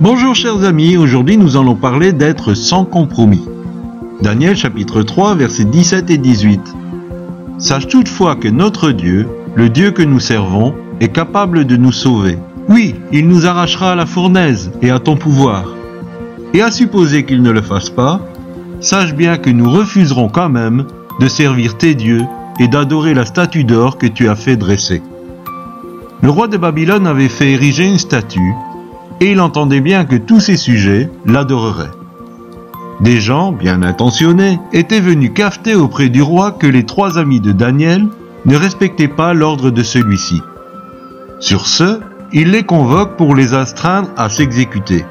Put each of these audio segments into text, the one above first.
Bonjour chers amis, aujourd'hui nous allons parler d'être sans compromis. Daniel chapitre 3 versets 17 et 18. Sache toutefois que notre Dieu, le Dieu que nous servons, est capable de nous sauver. Oui, il nous arrachera à la fournaise et à ton pouvoir. Et à supposer qu'il ne le fasse pas, sache bien que nous refuserons quand même de servir tes dieux et d'adorer la statue d'or que tu as fait dresser. Le roi de Babylone avait fait ériger une statue, et il entendait bien que tous ses sujets l'adoreraient. Des gens, bien intentionnés, étaient venus cafeter auprès du roi que les trois amis de Daniel ne respectaient pas l'ordre de celui-ci. Sur ce, il les convoque pour les astreindre à s'exécuter.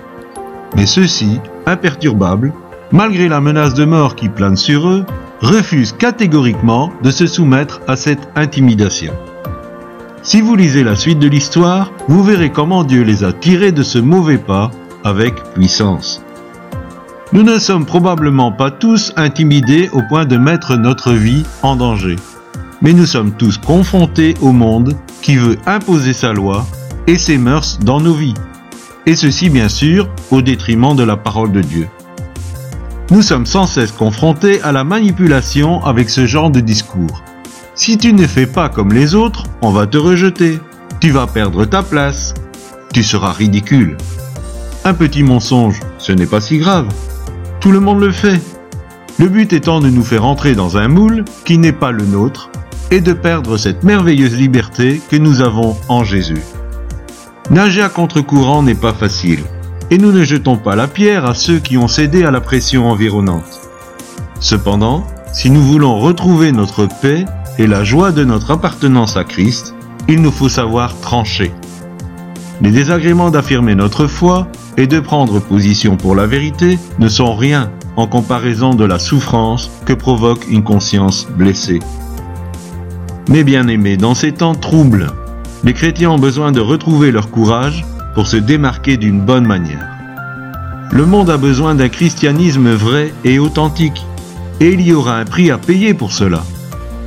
Mais ceux-ci, imperturbables, malgré la menace de mort qui plane sur eux, refusent catégoriquement de se soumettre à cette intimidation. Si vous lisez la suite de l'histoire, vous verrez comment Dieu les a tirés de ce mauvais pas avec puissance. Nous ne sommes probablement pas tous intimidés au point de mettre notre vie en danger. Mais nous sommes tous confrontés au monde qui veut imposer sa loi et ses mœurs dans nos vies. Et ceci bien sûr au détriment de la parole de Dieu. Nous sommes sans cesse confrontés à la manipulation avec ce genre de discours. Si tu ne fais pas comme les autres, on va te rejeter. Tu vas perdre ta place. Tu seras ridicule. Un petit mensonge, ce n'est pas si grave. Tout le monde le fait. Le but étant de nous faire entrer dans un moule qui n'est pas le nôtre et de perdre cette merveilleuse liberté que nous avons en Jésus. Nager à contre-courant n'est pas facile, et nous ne jetons pas la pierre à ceux qui ont cédé à la pression environnante. Cependant, si nous voulons retrouver notre paix et la joie de notre appartenance à Christ, il nous faut savoir trancher. Les désagréments d'affirmer notre foi et de prendre position pour la vérité ne sont rien en comparaison de la souffrance que provoque une conscience blessée. Mes bien-aimés, dans ces temps troubles, les chrétiens ont besoin de retrouver leur courage pour se démarquer d'une bonne manière. Le monde a besoin d'un christianisme vrai et authentique, et il y aura un prix à payer pour cela.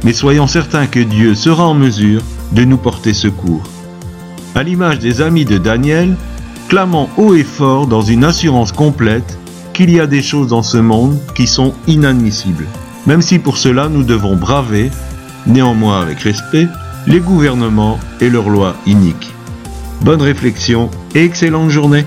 Mais soyons certains que Dieu sera en mesure de nous porter secours. À l'image des amis de Daniel, clamant haut et fort dans une assurance complète qu'il y a des choses dans ce monde qui sont inadmissibles, même si pour cela nous devons braver, néanmoins avec respect, les gouvernements et leurs lois iniques. Bonne réflexion et excellente journée